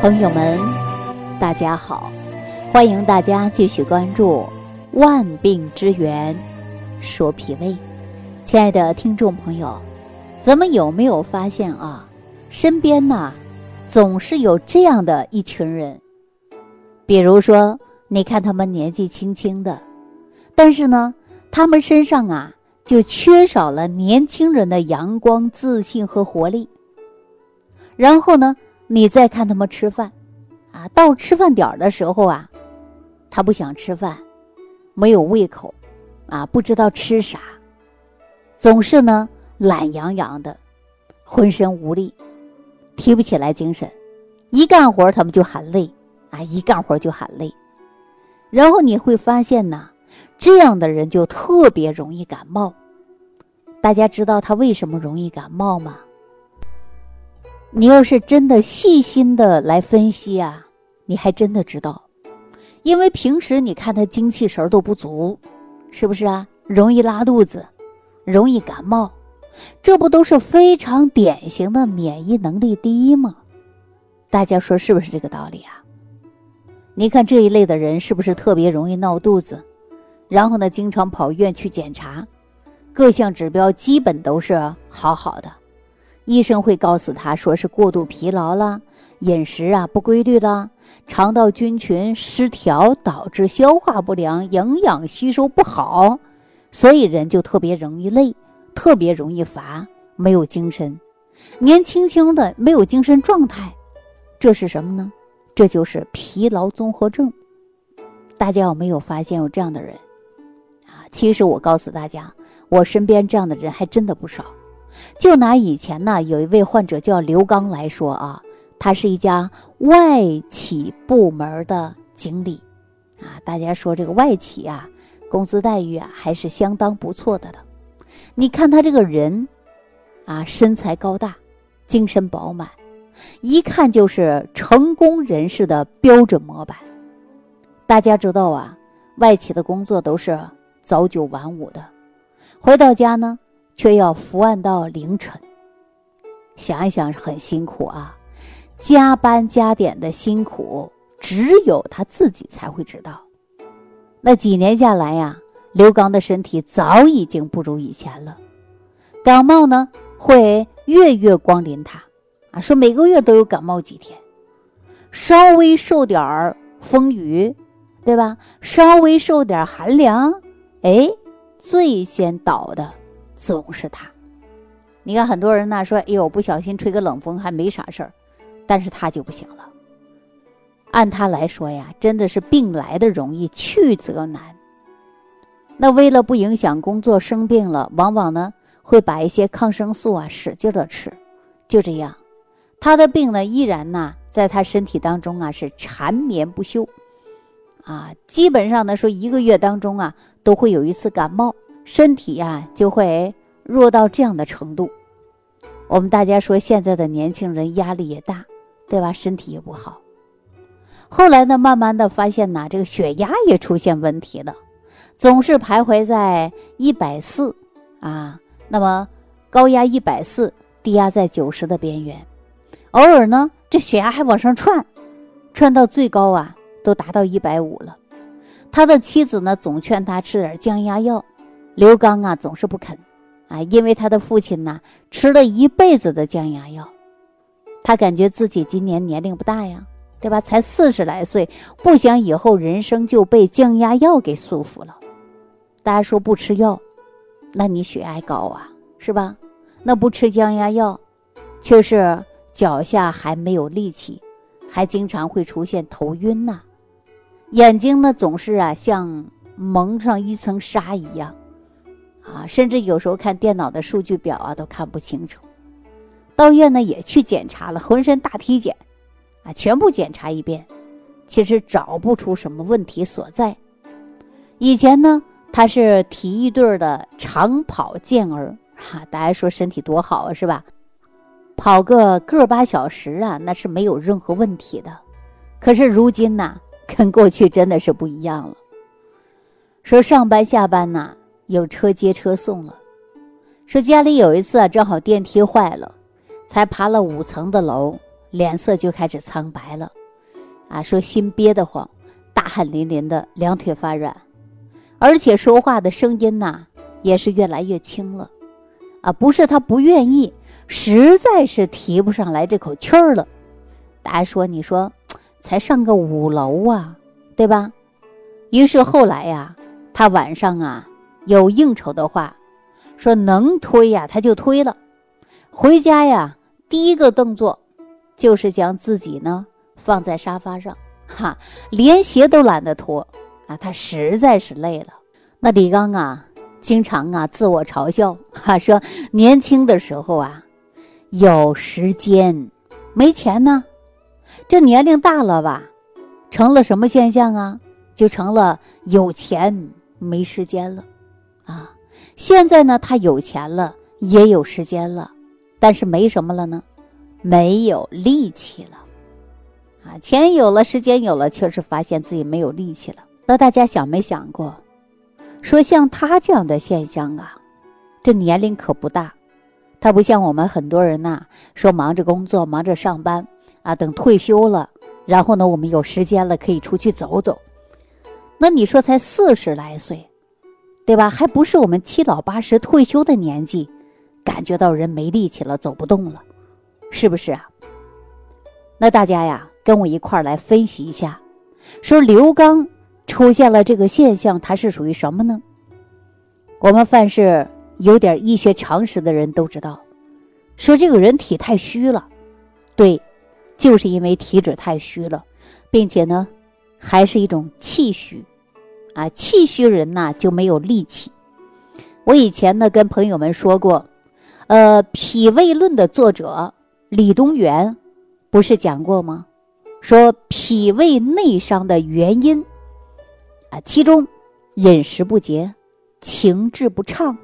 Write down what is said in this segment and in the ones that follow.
朋友们，大家好，欢迎大家继续关注《万病之源说脾胃》。亲爱的听众朋友，咱们有没有发现啊？身边呐，总是有这样的一群人，比如说，你看他们年纪轻轻的，但是呢，他们身上啊，就缺少了年轻人的阳光、自信和活力。然后呢？你再看他们吃饭，啊，到吃饭点的时候啊，他不想吃饭，没有胃口，啊，不知道吃啥，总是呢懒洋洋的，浑身无力，提不起来精神，一干活他们就喊累，啊，一干活就喊累，然后你会发现呢，这样的人就特别容易感冒。大家知道他为什么容易感冒吗？你要是真的细心的来分析啊，你还真的知道，因为平时你看他精气神都不足，是不是啊？容易拉肚子，容易感冒，这不都是非常典型的免疫能力低吗？大家说是不是这个道理啊？你看这一类的人是不是特别容易闹肚子？然后呢，经常跑医院去检查，各项指标基本都是好好的。医生会告诉他说是过度疲劳了，饮食啊不规律了，肠道菌群失调导致消化不良，营养吸收不好，所以人就特别容易累，特别容易乏，没有精神，年轻轻的没有精神状态，这是什么呢？这就是疲劳综合症。大家有没有发现有这样的人？啊，其实我告诉大家，我身边这样的人还真的不少。就拿以前呢，有一位患者叫刘刚来说啊，他是一家外企部门的经理，啊，大家说这个外企啊，工资待遇啊还是相当不错的了。你看他这个人，啊，身材高大，精神饱满，一看就是成功人士的标准模板。大家知道啊，外企的工作都是早九晚五的，回到家呢。却要伏案到凌晨，想一想很辛苦啊，加班加点的辛苦，只有他自己才会知道。那几年下来呀，刘刚的身体早已经不如以前了，感冒呢会月月光临他，啊，说每个月都有感冒几天，稍微受点儿风雨，对吧？稍微受点寒凉，哎，最先倒的。总是他，你看很多人呢说：“哎呦，不小心吹个冷风还没啥事儿，但是他就不行了。按他来说呀，真的是病来的容易，去则难。那为了不影响工作，生病了，往往呢会把一些抗生素啊使劲的吃，就这样，他的病呢依然呢在他身体当中啊是缠绵不休，啊，基本上呢说一个月当中啊都会有一次感冒。”身体呀就会弱到这样的程度。我们大家说现在的年轻人压力也大，对吧？身体也不好。后来呢，慢慢的发现呢，这个血压也出现问题了，总是徘徊在一百四啊，那么高压一百四，低压在九十的边缘。偶尔呢，这血压还往上窜，窜到最高啊，都达到一百五了。他的妻子呢，总劝他吃点降压药。刘刚啊，总是不肯，啊，因为他的父亲呢吃了一辈子的降压药，他感觉自己今年年龄不大呀，对吧？才四十来岁，不想以后人生就被降压药给束缚了。大家说不吃药，那你血压高啊，是吧？那不吃降压药，却是脚下还没有力气，还经常会出现头晕呐，眼睛呢总是啊像蒙上一层纱一样。啊，甚至有时候看电脑的数据表啊，都看不清楚。到院呢也去检查了，浑身大体检，啊，全部检查一遍，其实找不出什么问题所在。以前呢，他是体育队的长跑健儿，哈，大家说身体多好啊，是吧？跑个个把小时啊，那是没有任何问题的。可是如今呢，跟过去真的是不一样了。说上班下班呢。有车接车送了，说家里有一次啊，正好电梯坏了，才爬了五层的楼，脸色就开始苍白了，啊，说心憋得慌，大汗淋淋的，两腿发软，而且说话的声音呐也是越来越轻了，啊，不是他不愿意，实在是提不上来这口气儿了。大家说，你说，才上个五楼啊，对吧？于是后来呀，他晚上啊有应酬的话，说能推呀他就推了，回家呀第一个动作就是将自己呢放在沙发上，哈，连鞋都懒得脱啊，他实在是累了。那李刚啊，经常啊自我嘲笑，哈，说年轻的时候啊有时间，没钱呢。这年龄大了吧，成了什么现象啊？就成了有钱没时间了，现在呢，他有钱了，也有时间了，但是没什么了呢，没有力气了，啊！钱有了，时间有了，确实发现自己没有力气了。那大家想没想过，说像他这样的现象啊，这年龄可不大，他不像我们很多人呐，说忙着工作，忙着上班。啊，等退休了，然后呢，我们有时间了，可以出去走走。那你说才四十来岁，对吧？还不是我们七老八十退休的年纪，感觉到人没力气了，走不动了，是不是啊？那大家呀，跟我一块儿来分析一下，说刘刚出现了这个现象，它是属于什么呢？我们凡是有点医学常识的人都知道，说这个人体太虚了，对。就是因为体质太虚了，并且呢，还是一种气虚，啊，气虚人呐就没有力气。我以前呢跟朋友们说过，呃，《脾胃论》的作者李东垣不是讲过吗？说脾胃内伤的原因，啊，其中饮食不节、情志不畅、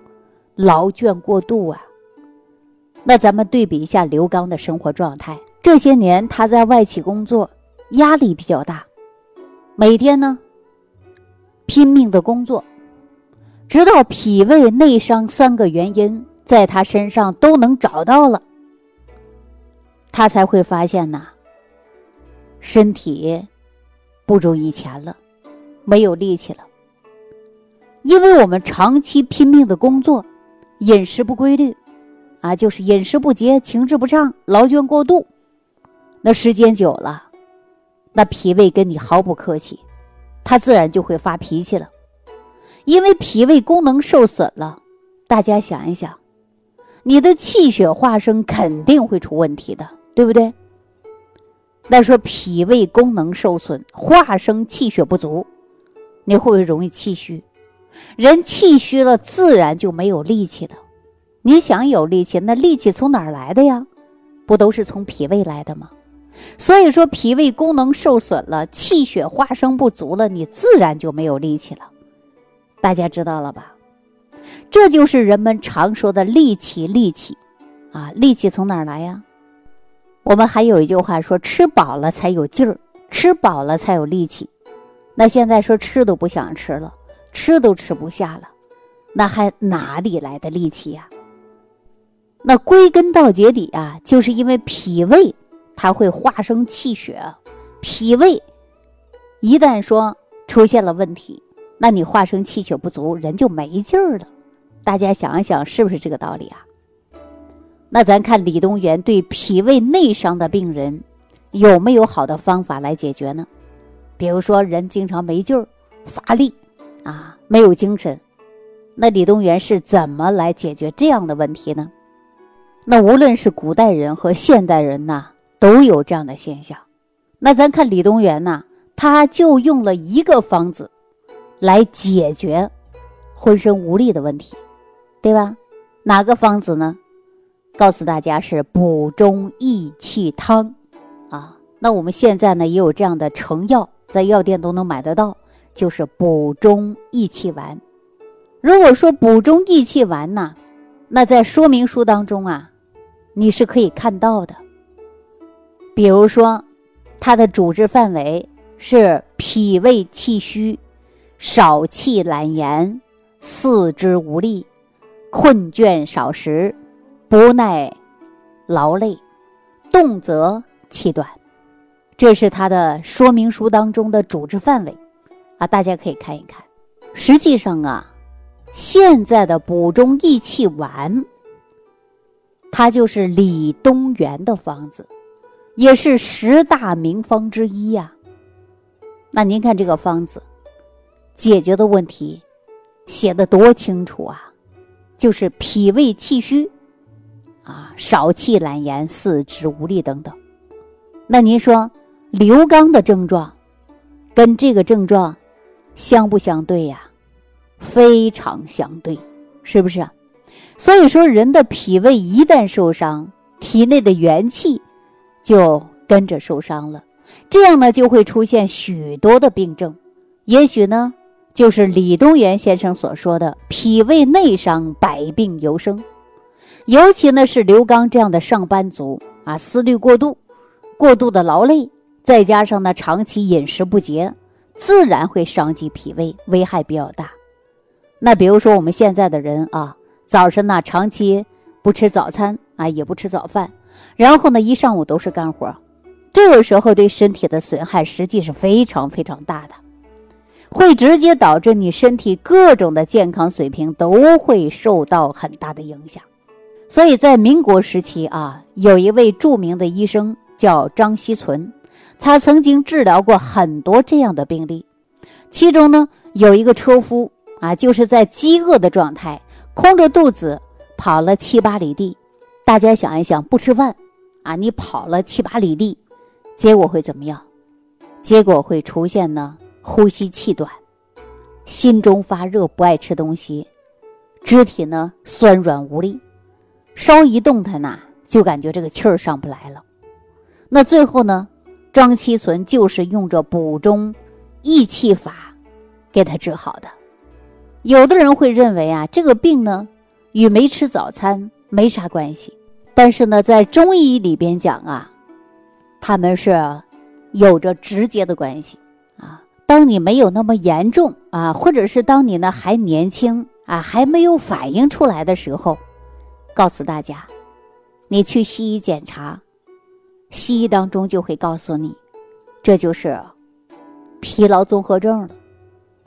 劳倦过度啊。那咱们对比一下刘刚的生活状态。这些年他在外企工作，压力比较大，每天呢拼命的工作，直到脾胃内伤三个原因在他身上都能找到了，他才会发现呐，身体不如以前了，没有力气了。因为我们长期拼命的工作，饮食不规律，啊，就是饮食不节、情志不畅、劳倦过度。那时间久了，那脾胃跟你毫不客气，他自然就会发脾气了。因为脾胃功能受损了，大家想一想，你的气血化生肯定会出问题的，对不对？那说脾胃功能受损，化生气血不足，你会不会容易气虚？人气虚了，自然就没有力气了。你想有力气，那力气从哪儿来的呀？不都是从脾胃来的吗？所以说，脾胃功能受损了，气血化生不足了，你自然就没有力气了。大家知道了吧？这就是人们常说的力气，力气啊，力气从哪儿来呀？我们还有一句话说：吃饱了才有劲儿，吃饱了才有力气。那现在说吃都不想吃了，吃都吃不下了，那还哪里来的力气呀？那归根到结底啊，就是因为脾胃。它会化生气血，脾胃一旦说出现了问题，那你化生气血不足，人就没劲儿了。大家想一想，是不是这个道理啊？那咱看李东垣对脾胃内伤的病人有没有好的方法来解决呢？比如说，人经常没劲儿、乏力啊，没有精神，那李东垣是怎么来解决这样的问题呢？那无论是古代人和现代人呐。都有这样的现象，那咱看李东垣呢，他就用了一个方子来解决浑身无力的问题，对吧？哪个方子呢？告诉大家是补中益气汤啊。那我们现在呢也有这样的成药，在药店都能买得到，就是补中益气丸。如果说补中益气丸呢，那在说明书当中啊，你是可以看到的。比如说，它的主治范围是脾胃气虚、少气懒言、四肢无力、困倦少食、不耐劳累、动则气短，这是它的说明书当中的主治范围。啊，大家可以看一看。实际上啊，现在的补中益气丸，它就是李东垣的方子，也是十大名方之一呀。那您看这个方子解决的问题写的多清楚啊，就是脾胃气虚。啊，少气懒言、四肢无力等等。那您说刘刚的症状跟这个症状相不相对呀？非常相对，是不是？所以说，人的脾胃一旦受伤，体内的元气就跟着受伤了。这样呢，就会出现许多的病症。也许呢，就是李东垣先生所说的“脾胃内伤，百病由生”。尤其呢是刘刚这样的上班族啊，思虑过度，过度的劳累，再加上呢长期饮食不节，自然会伤及脾胃，危害比较大。那比如说我们现在的人啊，早晨呢长期不吃早餐啊，也不吃早饭，然后呢一上午都是干活，这个时候对身体的损害实际是非常非常大的，会直接导致你身体各种的健康水平都会受到很大的影响。所以在民国时期啊，有一位著名的医生叫张锡存，他曾经治疗过很多这样的病例。其中呢，有一个车夫啊，就是在饥饿的状态，空着肚子跑了七八里地。大家想一想，不吃饭啊，你跑了七八里地，结果会怎么样？结果会出现呢，呼吸气短，心中发热，不爱吃东西，肢体呢酸软无力。稍一动弹呐，就感觉这个气儿上不来了。那最后呢，张锡存就是用着补中益气法给他治好的。有的人会认为啊，这个病呢与没吃早餐没啥关系，但是呢，在中医里边讲啊，他们是有着直接的关系啊。当你没有那么严重啊，或者是当你呢还年轻啊，还没有反应出来的时候。告诉大家，你去西医检查，西医当中就会告诉你，这就是疲劳综合症了，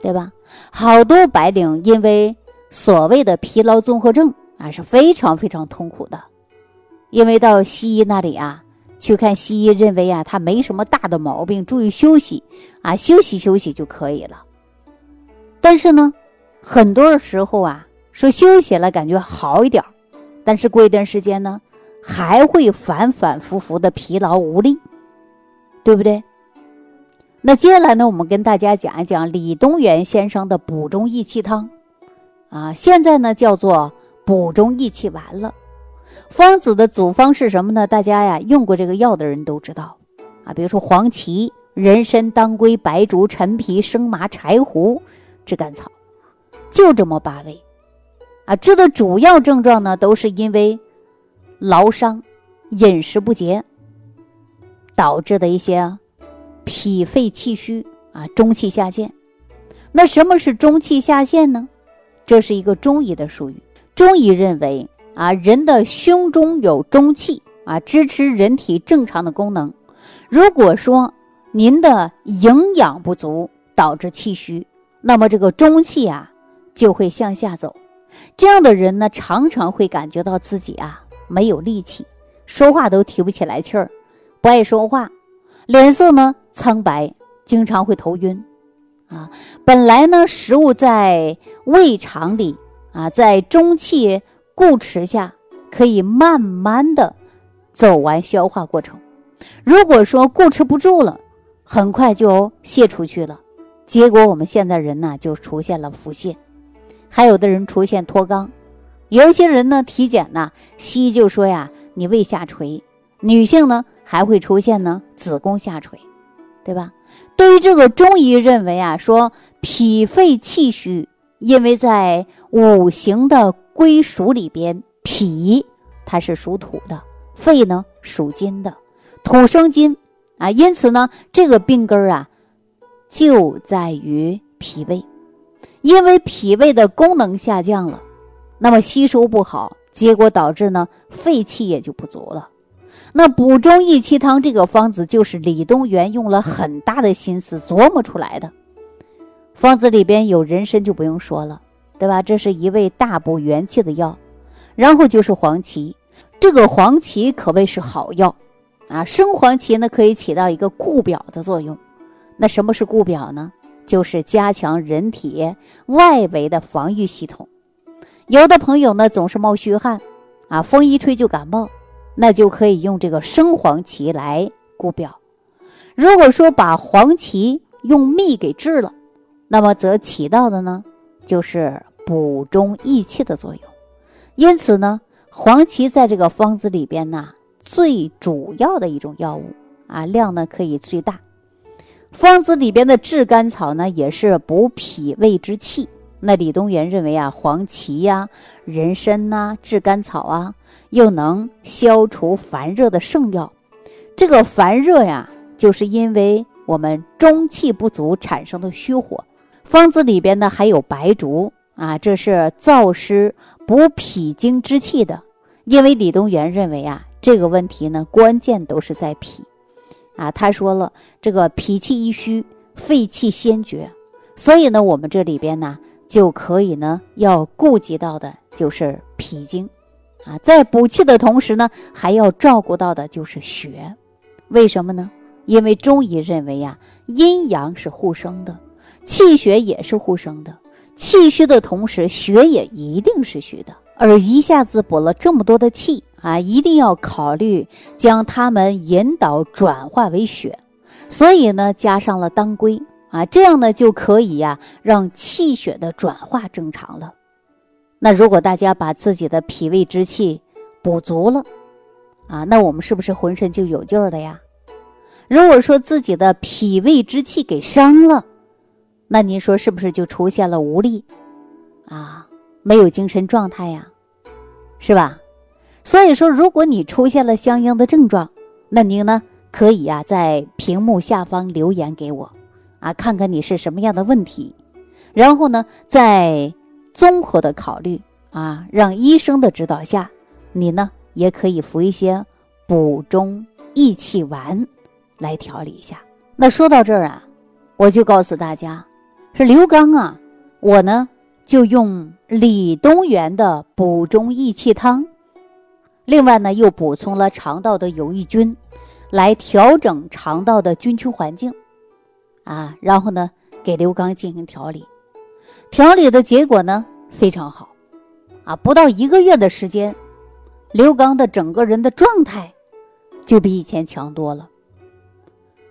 对吧？好多白领因为所谓的疲劳综合症啊是非常非常痛苦的，因为到西医那里啊去看西医，认为啊他没什么大的毛病，注意休息啊休息休息就可以了。但是呢，很多时候啊说休息了感觉好一点但是过一段时间呢，还会反反复复的疲劳无力，对不对？那接下来呢，我们跟大家讲一讲李东垣先生的补中益气汤，啊，现在呢叫做补中益气丸了。方子的组方是什么呢？大家呀用过这个药的人都知道，啊，比如说黄芪、人参、当归、白术、陈皮、生麻、柴胡、炙甘草，就这么八味。啊，治的主要症状呢，都是因为劳伤、饮食不节导致的一些脾肺气虚啊，中气下陷。那什么是中气下陷呢？这是一个中医的术语。中医认为啊，人的胸中有中气啊，支持人体正常的功能。如果说您的营养不足导致气虚，那么这个中气啊就会向下走。这样的人呢，常常会感觉到自己啊没有力气，说话都提不起来气儿，不爱说话，脸色呢苍白，经常会头晕，啊，本来呢食物在胃肠里啊，在中气固持下，可以慢慢的走完消化过程，如果说固持不住了，很快就泄出去了，结果我们现在人呢就出现了腹泻。还有的人出现脱肛，有一些人呢体检呢，西医就说呀，你胃下垂，女性呢还会出现呢子宫下垂，对吧？对于这个中医认为啊，说脾肺气虚，因为在五行的归属里边，脾它是属土的，肺呢属金的，土生金啊，因此呢，这个病根啊就在于脾胃。因为脾胃的功能下降了，那么吸收不好，结果导致呢肺气也就不足了。那补中益气汤这个方子就是李东垣用了很大的心思琢磨出来的。方子里边有人参就不用说了，对吧？这是一味大补元气的药。然后就是黄芪，这个黄芪可谓是好药啊。生黄芪呢可以起到一个固表的作用。那什么是固表呢？就是加强人体外围的防御系统。有的朋友呢总是冒虚汗啊，风一吹就感冒。那就可以用这个生黄芪来固表。如果说把黄芪用蜜给制了，那么则起到的呢就是补中益气的作用。因此呢，黄芪在这个方子里边呢最主要的一种药物啊，量呢可以最大。方子里边的炙甘草呢也是补脾胃之气。那李东垣认为啊，黄芪呀、人参呐、炙甘草啊。又能消除烦热的圣药，这个烦热呀，就是因为我们中气不足产生的虚火。方子里边呢还有白术啊，这是燥湿补脾经之气的。因为李东垣认为啊，这个问题呢关键都是在脾啊。他说了，这个脾气一虚，肺气先绝，所以呢，我们这里边呢就可以呢要顾及到的就是脾经。啊，在补气的同时呢，还要照顾到的就是血，为什么呢？因为中医认为呀，阴阳是互生的，气血也是互生的。气虚的同时，血也一定是虚的。而一下子补了这么多的气啊，一定要考虑将它们引导转化为血，所以呢，加上了当归啊，这样呢就可以呀，让气血的转化正常了。那如果大家把自己的脾胃之气补足了，啊，那我们是不是浑身就有劲儿了呀？如果说自己的脾胃之气给伤了，那您说是不是就出现了无力，啊，没有精神状态呀，是吧？所以说，如果你出现了相应的症状，那您呢可以呀在屏幕下方留言给我，啊，看看你是什么样的问题，然后呢在。综合的考虑啊，让医生的指导下，你呢也可以服一些补中益气丸来调理一下。那说到这儿啊，我就告诉大家，是刘刚啊，我呢就用李东垣的补中益气汤，另外呢又补充了肠道的有益菌，来调整肠道的菌群环境啊，然后呢给刘刚进行调理。调理的结果呢非常好，啊，不到一个月的时间，刘刚的整个人的状态就比以前强多了。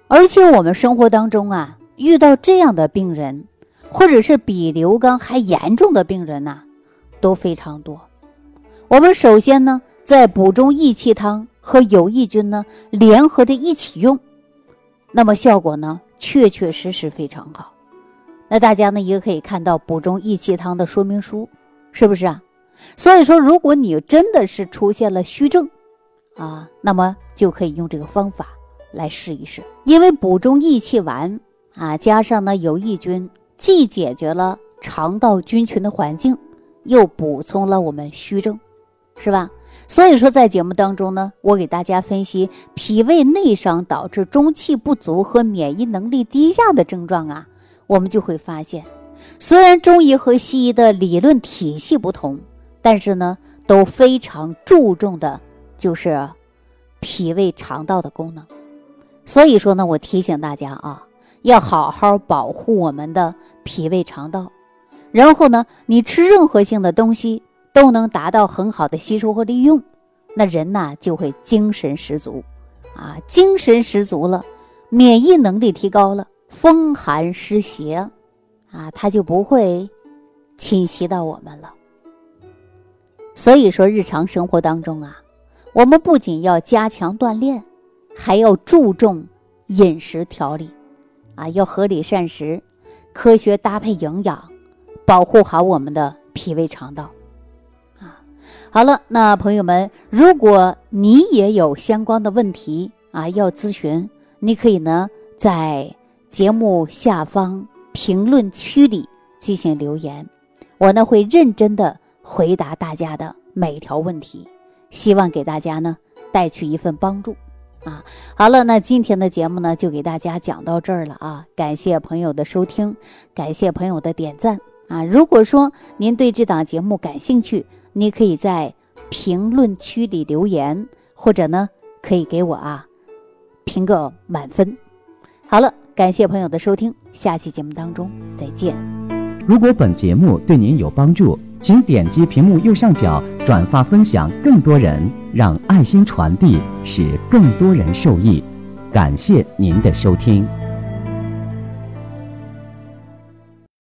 而且我们生活当中啊，遇到这样的病人，或者是比刘刚还严重的病人呐，都非常多。我们首先呢，在补中益气汤和有益菌呢联合着一起用，那么效果呢，确确实实非常好。那大家呢也可以看到补中益气汤的说明书，是不是啊？所以说，如果你真的是出现了虚症，啊，那么就可以用这个方法来试一试。因为补中益气丸啊，加上呢有益菌，既解决了肠道菌群的环境，又补充了我们虚症，是吧？所以说，在节目当中呢，我给大家分析脾胃内伤导致中气不足和免疫能力低下的症状啊。我们就会发现，虽然中医和西医的理论体系不同，但是呢，都非常注重的就是脾胃肠道的功能。所以说呢，我提醒大家啊，要好好保护我们的脾胃肠道。然后呢，你吃任何性的东西都能达到很好的吸收和利用，那人呐就会精神十足，啊，精神十足了，免疫能力提高了。风寒湿邪，啊，它就不会侵袭到我们了。所以说，日常生活当中啊，我们不仅要加强锻炼，还要注重饮食调理，啊，要合理膳食，科学搭配营养，保护好我们的脾胃肠道。啊，好了，那朋友们，如果你也有相关的问题啊，要咨询，你可以呢在。节目下方评论区里进行留言，我呢会认真的回答大家的每一条问题，希望给大家呢带去一份帮助。啊，好了，那今天的节目呢，就给大家讲到这儿了啊！感谢朋友的收听，感谢朋友的点赞啊！如果说您对这档节目感兴趣，你可以在评论区里留言，或者呢，可以给我啊评个满分。好了，感谢朋友的收听，下期节目当中再见。如果本节目对您有帮助，请点击屏幕右上角转发分享，更多人。让爱心传递，使更多人受益。感谢您的收听。